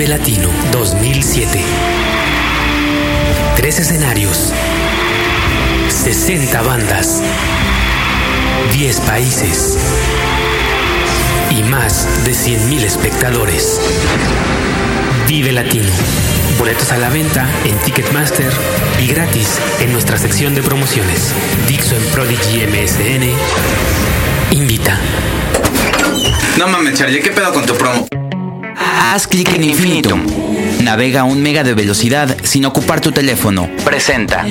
Vive Latino 2007. Tres escenarios. 60 bandas. 10 países. Y más de 100.000 espectadores. Vive Latino. Boletos a la venta en Ticketmaster y gratis en nuestra sección de promociones. Dixo en Prodigy MSN. Invita. No mames, Charlie, ¿qué pedo con tu promo? Haz clic en Infinitum. Navega un mega de velocidad sin ocupar tu teléfono. Presenta.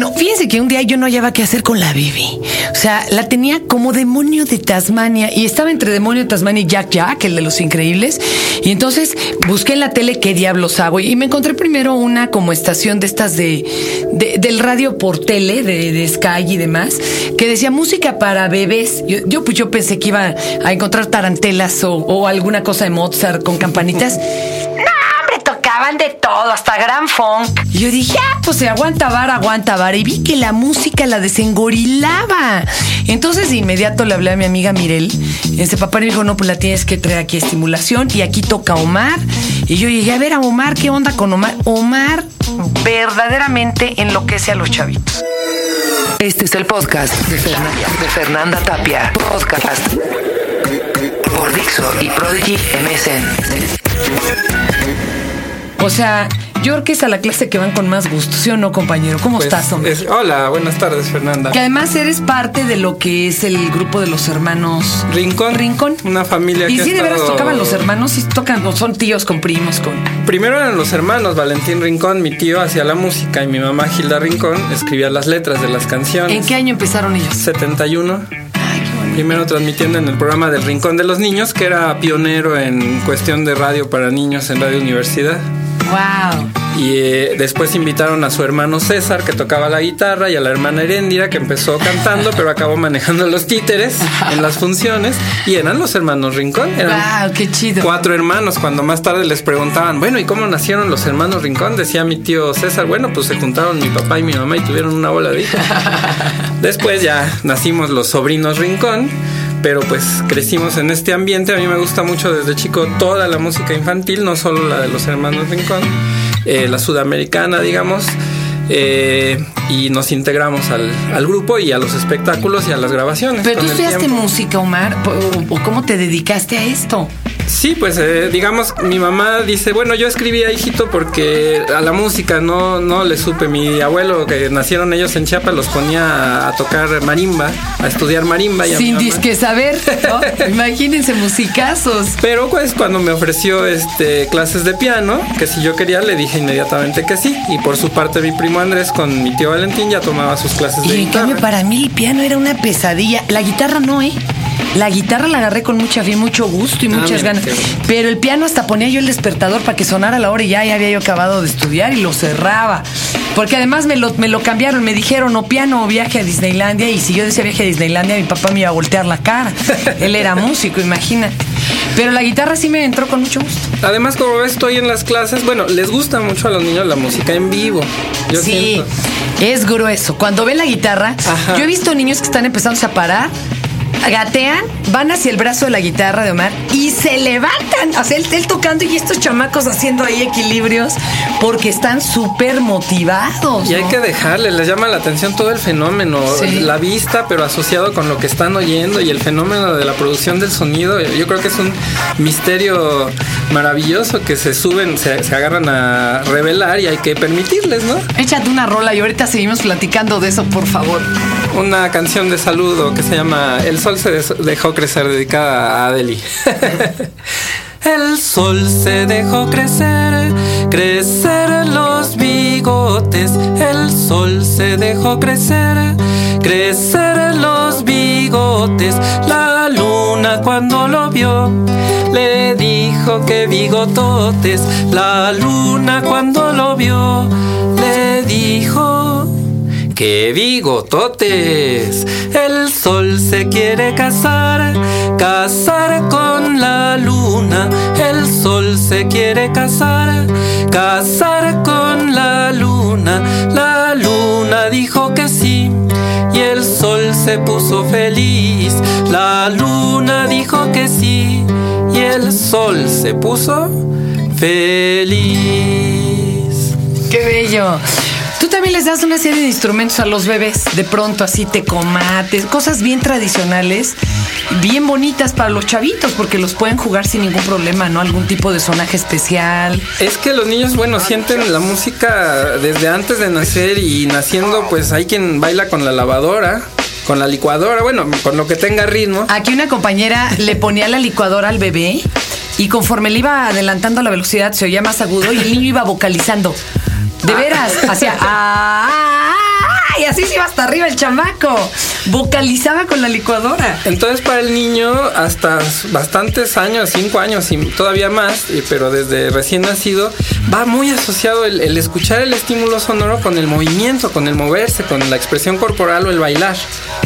Bueno, fíjense que un día yo no hallaba qué hacer con la Bibi. O sea, la tenía como demonio de Tasmania y estaba entre demonio de Tasmania y Jack Jack, el de los increíbles. Y entonces busqué en la tele qué diablos hago y me encontré primero una como estación de estas de, de- del radio por tele, de, Sky y demás, que decía música para bebés. Yo, pues yo pensé que iba a encontrar tarantelas o alguna cosa de Mozart con campanitas. Tocaban de todo, hasta gran funk. Y yo dije, ah, pues se aguanta vara, aguanta vara. Y vi que la música la desengorilaba. Entonces de inmediato le hablé a mi amiga Mirel. Y ese papá me dijo, no, pues la tienes que traer aquí a estimulación. Y aquí toca Omar. Y yo llegué a ver a Omar, ¿qué onda con Omar? Omar verdaderamente enloquece a los chavitos. Este es el podcast de Fernanda, de Fernanda Tapia. Podcast por Dixo y Prodigy MSN. O sea, yo creo que es a la clase que van con más gusto, ¿sí o no, compañero? ¿Cómo Pues, estás, hombre? es- hola, buenas tardes, Fernanda. Que además eres parte de lo que es el grupo de los hermanos Rincón. Rincón. Una familia Y que sí, de veras estado- tocaban los hermanos, sí tocan, o son tíos con primos, con. Primero eran los hermanos, Valentín Rincón, mi tío hacía la música y mi mamá Gilda Rincón escribía las letras de las canciones. ¿En qué año empezaron ellos? 71. Ay, qué bonito. Primero transmitiendo en el programa del Rincón de los Niños, que era pionero en cuestión de radio para niños en Radio Universidad. Wow. Y eh, después invitaron a su hermano César, que tocaba la guitarra, y a la hermana Heréndira, que empezó cantando, pero acabó manejando los títeres en las funciones. Y eran los hermanos Rincón. Eran Wow, qué chido. cuatro hermanos. Cuando más tarde les preguntaban, bueno, ¿y cómo nacieron los hermanos Rincón? Decía mi tío César, bueno, pues se juntaron mi papá y mi mamá y tuvieron una bola de hijos. Después ya nacimos los sobrinos Rincón. Pero pues crecimos en este ambiente. A mí me gusta mucho desde chico toda la música infantil, no solo la de los hermanos Rincón, eh, la sudamericana, digamos. eh, y nos integramos al, al grupo y a los espectáculos y a las grabaciones. Pero tú estudiaste música, Omar, o, o cómo te dedicaste a esto? Sí, pues eh, digamos, mi mamá dice, bueno, yo escribía hijito porque a la música no, no le supe. Mi abuelo, que nacieron ellos en Chiapas, los ponía a, a tocar marimba, a estudiar marimba. Y a Sin disque saber, ¿no? Imagínense musicazos. Pero pues cuando me ofreció este clases de piano, que si yo quería, le dije inmediatamente que sí. Y por su parte mi primo Andrés con mi tío Valentín ya tomaba sus clases de Y en guitarra. cambio, para mí el piano era una pesadilla. La guitarra no, ¿eh? La guitarra la agarré con mucha fe, mucho gusto y muchas mira, ganas. Pero el piano hasta ponía yo el despertador para que sonara la hora y ya, ya había yo acabado de estudiar y lo cerraba. Porque además me lo, me lo cambiaron, me dijeron o piano o viaje a Disneylandia. Y si yo decía viaje a Disneylandia, mi papá me iba a voltear la cara. Él era músico, imagínate. Pero la guitarra sí me entró con mucho gusto. Además, como ves, estoy en las clases. Bueno, les gusta mucho a los niños la música en vivo. Yo sí, siento. es grueso. Cuando ven la guitarra, Ajá. yo he visto niños que están empezando a parar, gatean, van hacia el brazo de la guitarra de Omar y se levantan. O sea, él, él tocando y estos chamacos haciendo ahí equilibrios porque están súper motivados. Y hay que dejarle, les llama la atención todo el fenómeno, Sí. la vista, pero asociado con lo que están oyendo y el fenómeno de la producción del sonido. Yo creo que es un misterio maravilloso que se suben, se, se agarran a revelar y hay que permitirles, ¿no? Échate una rola y ahorita seguimos platicando de eso, por favor. Una canción de saludo que se llama El sol se dejó crecer, dedicada a Adeli. El sol se dejó crecer, crecer los bigotes. El sol se dejó crecer, crecer los bigotes. La luna cuando lo vio le dijo que bigototes. La luna cuando lo vio le dijo ¡Qué bigototes! El sol se quiere casar, casar con la luna. El sol se quiere casar, casar con la luna. La luna dijo que sí. Y el sol se puso feliz. La luna dijo que sí y el sol se puso feliz. ¡Qué bello! Tú también les das una serie de instrumentos a los bebés, de pronto así te comates, cosas bien tradicionales, bien bonitas para los chavitos, porque los pueden jugar sin ningún problema, ¿no? Algún tipo de sonaje especial. Es que los niños, bueno, sienten la música desde antes de nacer y naciendo, pues hay quien baila con la lavadora. Con la licuadora, bueno, con lo que tenga ritmo. Aquí una compañera le ponía la licuadora al bebé y conforme le iba adelantando la velocidad se oía más agudo y el niño iba vocalizando. De veras, hacía ah, ah, ah, y así se iba hasta arriba el chamaco. Vocalizaba con la licuadora. Entonces para el niño hasta bastantes años, cinco años y todavía más, pero desde recién nacido, va muy asociado el, el escuchar el estímulo sonoro con el movimiento, con el moverse, con la expresión corporal o el bailar,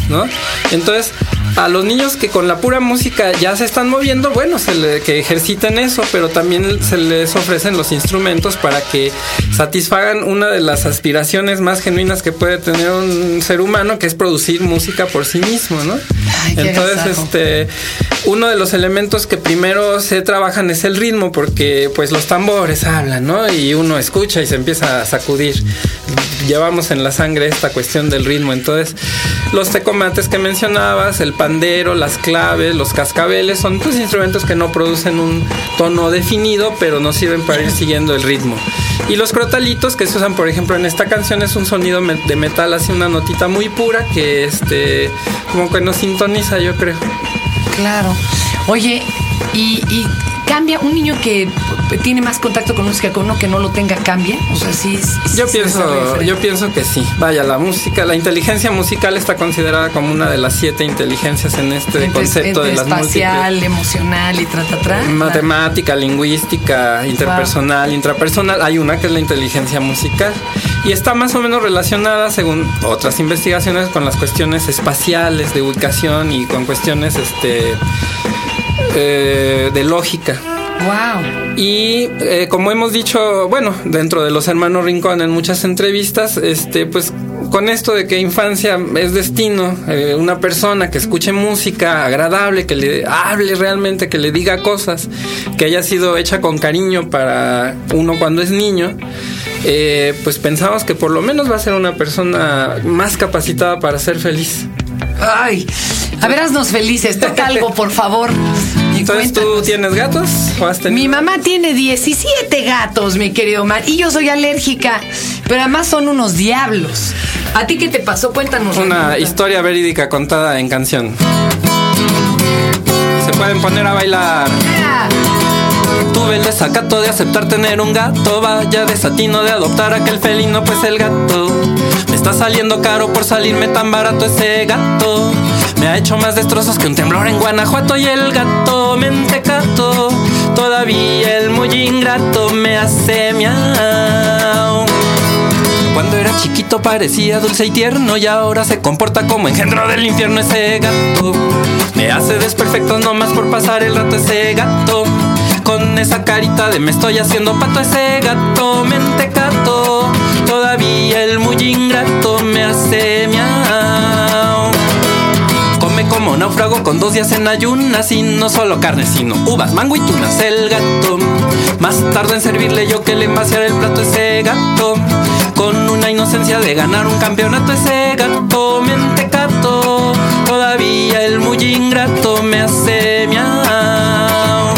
¿no? Entonces a los niños que con la pura música ya se están moviendo, bueno, se le- que ejerciten eso, pero también se les ofrecen los instrumentos para que satisfagan una de las aspiraciones más genuinas que puede tener un ser humano, que es producir música por sí mismo, ¿no? Ay, Entonces, este, uno de los elementos que primero se trabajan es el ritmo, porque pues los tambores hablan, ¿no? Y uno escucha y se empieza a sacudir. Llevamos en la sangre esta cuestión del ritmo. Entonces, los tecomates que mencionabas, el pandero, las claves, los cascabeles, son pues instrumentos que no producen un tono definido, pero nos sirven para ir siguiendo el ritmo. Y los crotalitos que se usan, por ejemplo, en esta canción es un sonido de metal, así una notita muy pura que este como que nos sintoniza, yo creo. Claro. Oye, y, y cambia un niño que tiene más contacto con música con uno que no lo tenga, cambia. O sea, sí. sí Yo pienso, yo pienso que sí. Vaya, la música, la inteligencia musical está considerada como una de las siete inteligencias en este Entre- concepto de las espacial, múltiples. emocional y tra, tra, tra. Matemática, lingüística, interpersonal, intrapersonal. Hay una que es la inteligencia musical. Y está más o menos relacionada, según otras investigaciones, con las cuestiones espaciales, de ubicación y con cuestiones este, eh, de lógica. Wow. Y eh, como hemos dicho, bueno, dentro de los hermanos Rincón en muchas entrevistas, este, pues con esto de que infancia es destino, eh, una persona que escuche música agradable, que le hable realmente, que le diga cosas, que haya sido hecha con cariño para uno cuando es niño, eh, pues pensamos que por lo menos va a ser una persona más capacitada para ser feliz. Ay, a ver, haznos felices. Toca algo, por favor. Entonces, ¿tú tienes gatos o has tenido? Mi mamá tiene 17 gatos, mi querido Mar, y yo soy alérgica, pero además son unos diablos. ¿A ti qué te pasó? Cuéntanos. Una Renata. historia verídica contada en canción. Se pueden poner a bailar. Ah, Tuve el desacato de aceptar tener un gato. Vaya desatino de adoptar aquel felino, pues el gato. Me está saliendo caro por salirme tan barato ese gato. Me ha hecho más destrozos que un temblor en Guanajuato y el gato mentecato. Todavía el muy ingrato me hace miau. Cuando era chiquito parecía dulce y tierno y ahora se comporta como engendro del infierno ese gato. Me hace desperfectos nomás por pasar el rato ese gato. Con esa carita de me estoy haciendo pato ese gato mentecato. Todavía el muy ingrato me hace náufrago con dos días en ayunas y no solo carne, sino uvas, mango y tunas. El gato, más tarde en servirle yo que le envaciar el plato ese gato. Con una inocencia de ganar un campeonato ese gato, mentecato. Todavía el muy ingrato me hace miau.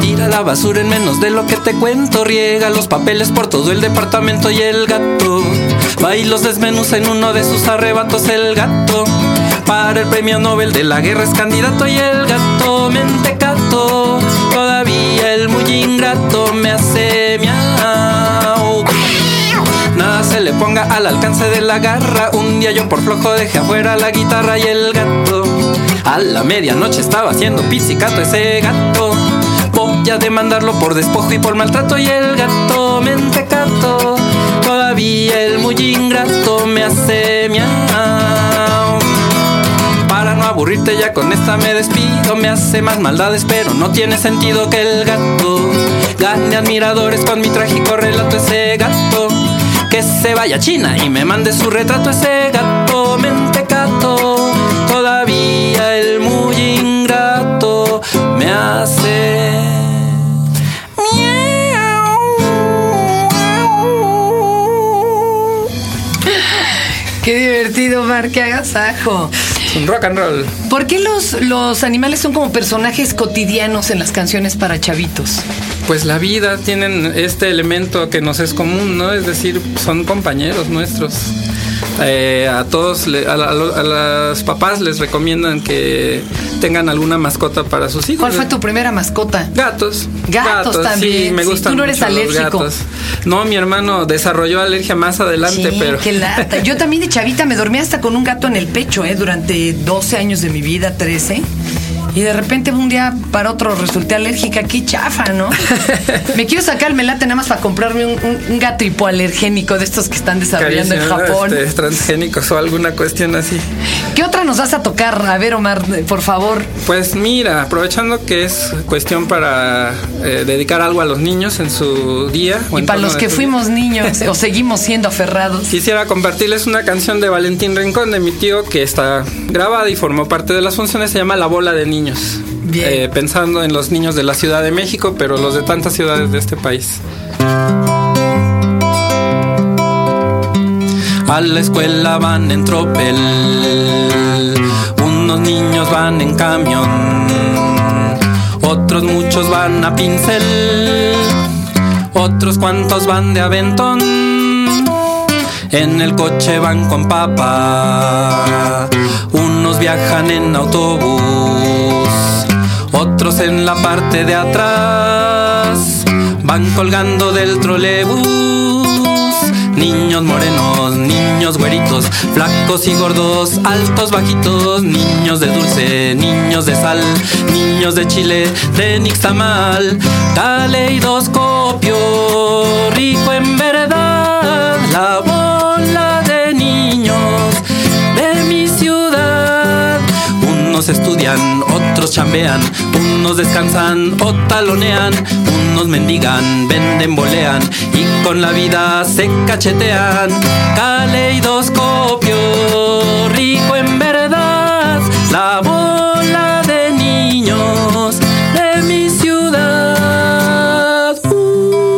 Tira la basura en menos de lo que te cuento. Riega los papeles por todo el departamento y el gato. Va y los desmenuza en uno de sus arrebatos el gato. Para el premio Nobel de la guerra es candidato y el gato mentecato. Todavía el muy ingrato me hace miau. Nada se le ponga al alcance de la garra. Un día yo por flojo dejé afuera la guitarra y el gato. A la medianoche estaba haciendo pizzicato ese gato. Voy a demandarlo por despojo y por maltrato y el gato mentecato. Todavía el muy ingrato me hace miau. Aburrirte ya con esta me despido Me hace más maldades pero no tiene sentido que el gato Gane admiradores con mi trágico relato ese gato que se vaya a China y me mande su retrato ese gato mentecato. Todavía el muy ingrato me hace. Qué divertido, Mar, qué agasajo. Un rock and roll. ¿Por qué los, los animales son como personajes cotidianos en las canciones para chavitos? Pues la vida tienen este elemento que nos es común, ¿no? Es decir, son compañeros nuestros. Eh, a todos, le- a, la- a las papás les recomiendan que tengan alguna mascota para sus hijos. ¿Cuál fue tu primera mascota? Gatos. Gatos también, Sí, me sí, gustan tú no eres alérgico. No, mi hermano desarrolló alergia más adelante, Sí, pero. qué lata. Yo también de chavita me dormía hasta con un gato en el pecho, ¿eh? Durante 12 años de mi vida, 13. Y de repente un día para otro resulté alérgica. Qué chafa, ¿no? me quiero sacar el melate nada más para comprarme un, un- un gato hipoalergénico de estos que están desarrollando en Japón. este, transgénicos o alguna cuestión así. ¿Qué otra nos vas a tocar? A ver, Omar, por favor. Pues mira, aprovechando que es cuestión para eh, dedicar algo a los niños en su día. o Y para los que fuimos día, niños o seguimos siendo aferrados. Quisiera compartirles una canción de Valentín Rincón, de mi tío, que está grabada y formó parte de las funciones. Se llama La Bola de Niños. Eh, pensando en los niños de la Ciudad de México, pero los de tantas ciudades de este país. A la escuela van en tropel, unos niños van en camión, otros muchos van a pincel, otros cuantos van de aventón. En el coche van con papá, viajan en autobús, otros en la parte de atrás, van colgando del trolebús. Niños morenos, niños güeritos, flacos y gordos, altos, bajitos, niños de dulce, niños de sal, niños de chile, de nixtamal, caleidoscopio, rico en verdad, otros chambean, unos descansan o talonean, unos mendigan, venden, bolean y con la vida se cachetean. Caleidoscopio, rico en verdad, la bola de niños de mi ciudad. Uh.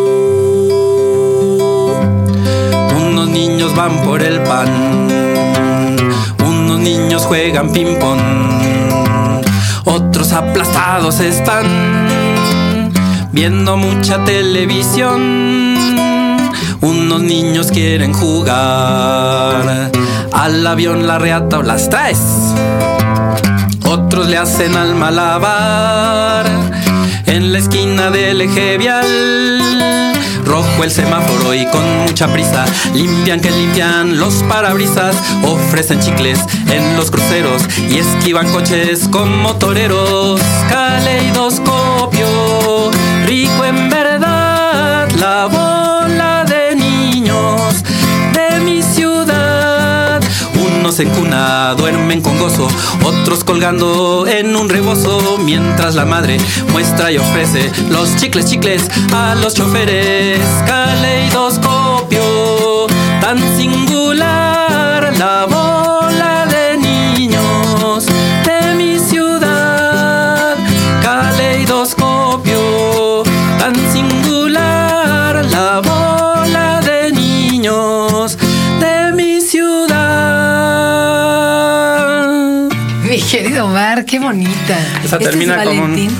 Unos niños van por el pan, unos niños juegan ping aplastados están viendo mucha televisión. Unos niños quieren jugar al avión, la reata o las traes. Otros le hacen al malabar en la esquina del eje vial. Rojo el semáforo y con mucha prisa limpian que limpian los parabrisas, ofrecen chicles en los cruceros y esquivan coches como toreros. Caleidoscopio, En cuna duermen con gozo, otros colgando en un rebozo, mientras la madre muestra y ofrece los chicles, chicles a los choferes. Caleidoscopio, tan singular, la bonita. Esa Este es termina como un,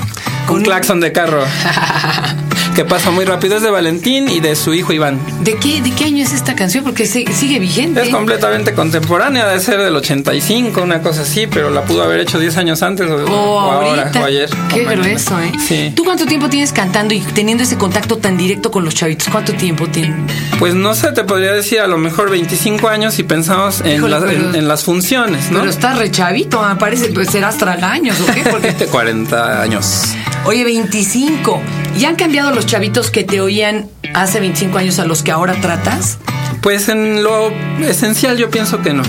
un claxon de carro. que pasa muy rápido. Es de Valentín y de su hijo Iván. ¿De qué, ¿De qué año es esta canción? Porque sigue vigente. Es completamente contemporánea, debe ser del 85, una cosa así, pero la pudo haber hecho 10 años antes o, O o ahora, o ayer. Qué grueso, ¿eh? Sí. ¿Tú cuánto tiempo tienes cantando y teniendo ese contacto tan directo con los chavitos? ¿Cuánto tiempo tienes? Pues no sé, te podría decir a lo mejor 25 años y pensamos en, Híjole, las- pero- en- en las funciones, ¿no? Pero estás re chavito, me parece, pues serás tragaños o qué? Porque, 40 años. oye, 25. ¿Ya han cambiado los chavitos que te oían hace 25 años a los que ahora tratas? Pues en lo esencial yo pienso que no.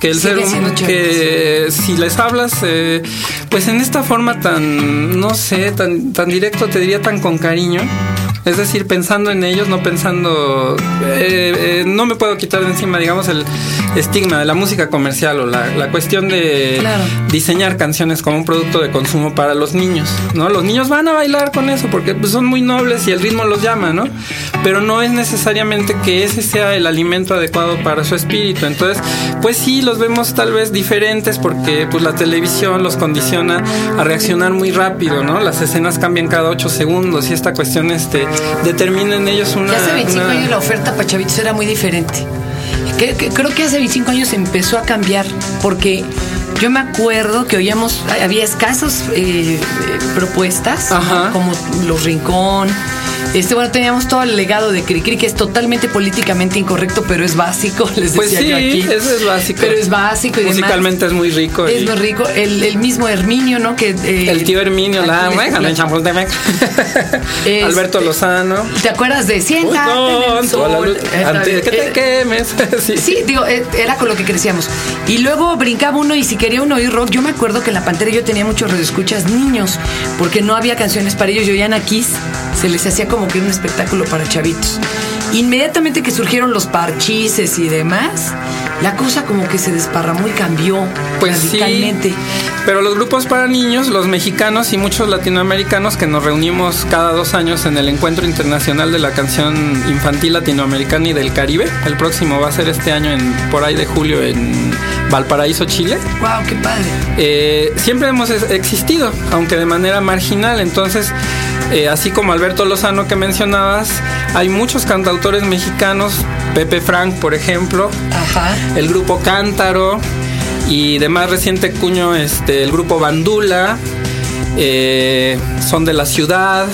Que el ser que si les hablas, eh, pues en esta forma tan, no sé, tan, tan directo, te diría tan con cariño, es decir, pensando en ellos, no pensando, eh, eh, no me puedo quitar de encima, digamos, el estigma de la música comercial o la, la cuestión de Claro. diseñar canciones como un producto de consumo para los niños, ¿no? Los niños van a bailar con eso porque pues, son muy nobles y el ritmo los llama, ¿no? Pero no es necesariamente que ese sea el alimento adecuado para su espíritu. Entonces, pues sí, los vemos tal vez diferentes porque pues la televisión los condiciona a reaccionar muy rápido, ¿no? Las escenas cambian cada ocho segundos y esta cuestión este, determina en ellos una... Y hace 25 una- años la oferta para chavitos era muy diferente. Que- que- creo que hace 25 años empezó a cambiar porque yo me acuerdo que oíamos, había escasas eh, eh, propuestas, como Los Rincón. Este, bueno, teníamos todo el legado de Cricri, que es totalmente políticamente incorrecto, pero es básico, les decía Pues sí, yo aquí. eso es básico. Pero es básico y demás. Musicalmente es muy rico. Es y- muy rico. El, el mismo Herminio, ¿no? Que, eh, El tío Herminio, la aquí- en Chapultepec. Es- Alberto Lozano. ¿Te acuerdas de Siéntate en el la sol? Antes de que te eh, quemes. sí. Sí, digo, eh, era con lo que crecíamos. Y luego brincaba uno y si quería uno oír rock, yo me acuerdo que en la pantera yo tenía muchos radioescuchas niños, porque no había canciones para ellos. Yo oían a Kiss, se les hacía como que era un espectáculo para chavitos. Inmediatamente que surgieron los parchices y demás, la cosa como que se desparramó y cambió Pues sí. Pero los grupos para niños, los mexicanos y muchos latinoamericanos que nos reunimos cada dos años en el Encuentro Internacional de la Canción Infantil Latinoamericana y del Caribe, el próximo va a ser este año en por ahí de julio en Valparaíso, Chile. ¡Wow, qué padre! eh, siempre hemos existido, aunque de manera marginal. Entonces, eh, así como Alberto Lozano que mencionabas, hay muchos cantautores mexicanos, Pepe Frank, por ejemplo, Ajá. el grupo Cántaro y de más reciente cuño, este, el grupo Bandula, eh, son de la ciudad.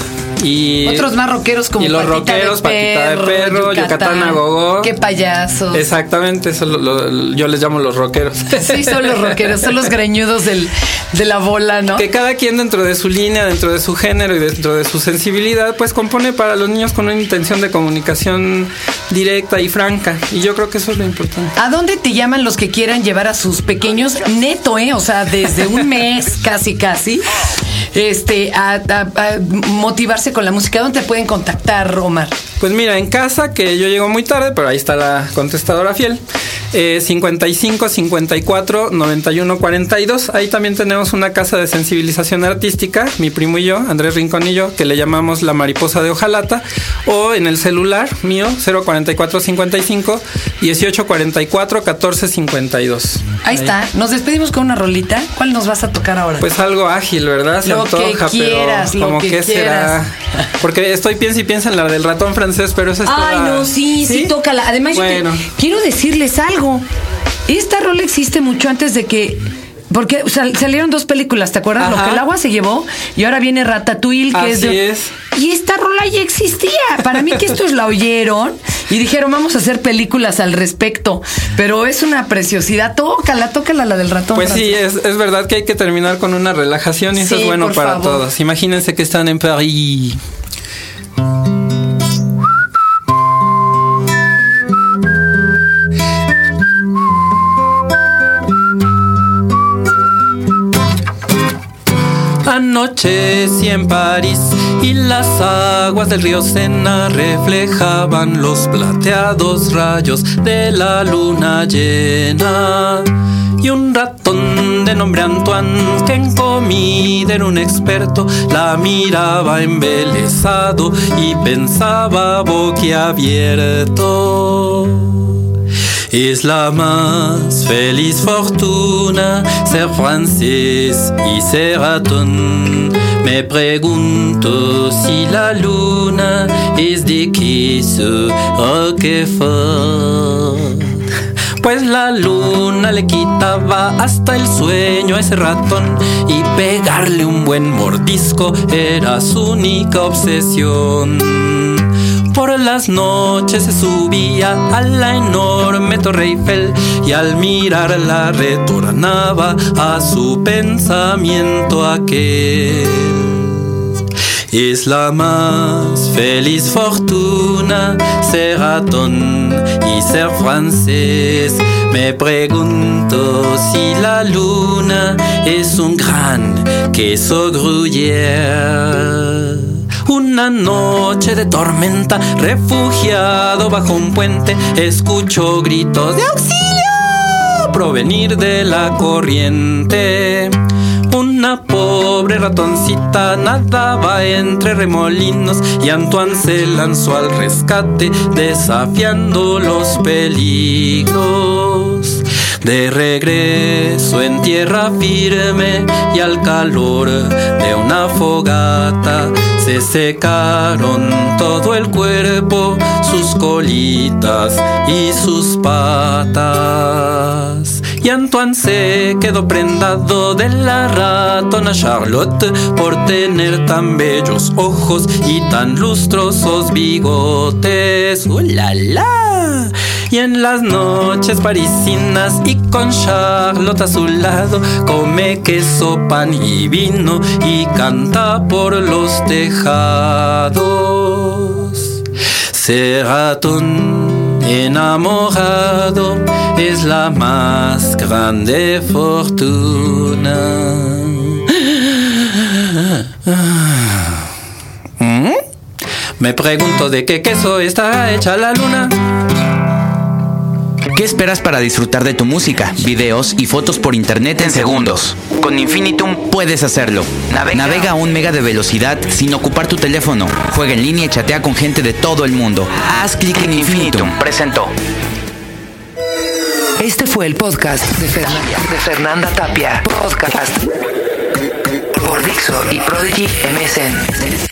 Y Otros más rockeros como y los Patita rockeros, de Patita de Perro, Yucatán Gogó. Qué payasos. Exactamente, eso lo- lo- yo les llamo los rockeros. Sí, son los rockeros, son los greñudos del, de la bola, ¿no? Que cada quien dentro de su línea, dentro de su género y dentro de su sensibilidad, pues compone para los niños con una intención de comunicación directa y franca. Y yo creo que eso es lo importante. ¿A dónde te llaman los que quieran llevar a sus pequeños neto, eh? O sea, desde un mes casi, casi, este, a, a- a motivarse con la música. ¿Dónde te pueden contactar, Omar? Pues mira, en casa, que yo llego muy tarde, pero ahí está la contestadora fiel. eh, 55 54 91 42. Ahí también tenemos una casa de sensibilización artística, mi primo y yo, Andrés Rincón y yo, que le llamamos La Mariposa de Ojalata. O en el celular mío, 044 55 18 44 14 52. Ahí está. Nos despedimos con una rolita. ¿Cuál nos vas a tocar ahora? Pues algo ágil, ¿verdad? Se Lo que antoja, quieras, pero lo como que que será. Porque estoy piensa y piensa en la del ratón francés, pero esa está. Ay, no, sí, sí, tócala. Además, yo te- quiero decirles algo. Esta rola existe mucho antes de que. Porque sal- salieron dos películas, ¿te acuerdas? Lo que el agua se llevó y ahora viene Ratatouille, que es Así de- es. Y esta rola ya existía. Para mí que estos la oyeron y dijeron, vamos a hacer películas al respecto. Pero es una preciosidad. Tócala, tócala la del ratón. Pues sí, es, es verdad que hay que terminar con una relajación y eso es bueno para favor. todos. Imagínense que están en París. Anochecí en París y las aguas del río Sena reflejaban los plateados rayos de la luna llena. Y un ratón de nombre Antoine, que en comida era un experto, la miraba embelesado y pensaba boquiabierto. Es la más feliz fortuna ser francés y ser ratón. Me pregunto si la luna es de queso Roquefort. Pues la luna le quitaba hasta el sueño a ese ratón y pegarle un buen mordisco era su única obsesión. Por las noches se subía a la enorme Torre Eiffel y al mirarla retornaba a su pensamiento aquel. Es la más feliz fortuna ser ratón y ser francés. Me pregunto si la luna es un gran queso gruyère. Una noche de tormenta, refugiado bajo un puente, escucho gritos de auxilio provenir de la corriente. Una pobre ratoncita nadaba entre remolinos y Antoine se lanzó al rescate desafiando los peligros. De regreso en tierra firme y al calor de una fogata se secaron todo el cuerpo, sus colitas y sus patas. Y Antoine se quedó prendado de la ratona Charlotte por tener tan bellos ojos y tan lustrosos bigotes. ¡Uh, la, la! Y en las noches parisinas y con Charlotte a su lado, come queso, pan y vino y canta por los tejados. Se ratón enamorado es la más grande fortuna. ¿Mm? Me pregunto de qué queso está hecha la luna. ¿Qué esperas para disfrutar de tu música, videos y fotos por internet en segundos? Con Infinitum puedes hacerlo. Navega, a un mega de velocidad sin ocupar tu teléfono. Juega en línea y chatea con gente de todo el mundo. Haz clic en Infinitum. Presentó. Este fue el podcast de Fernanda, de Fernanda Tapia. Podcast por Dixo y Prodigy MSN.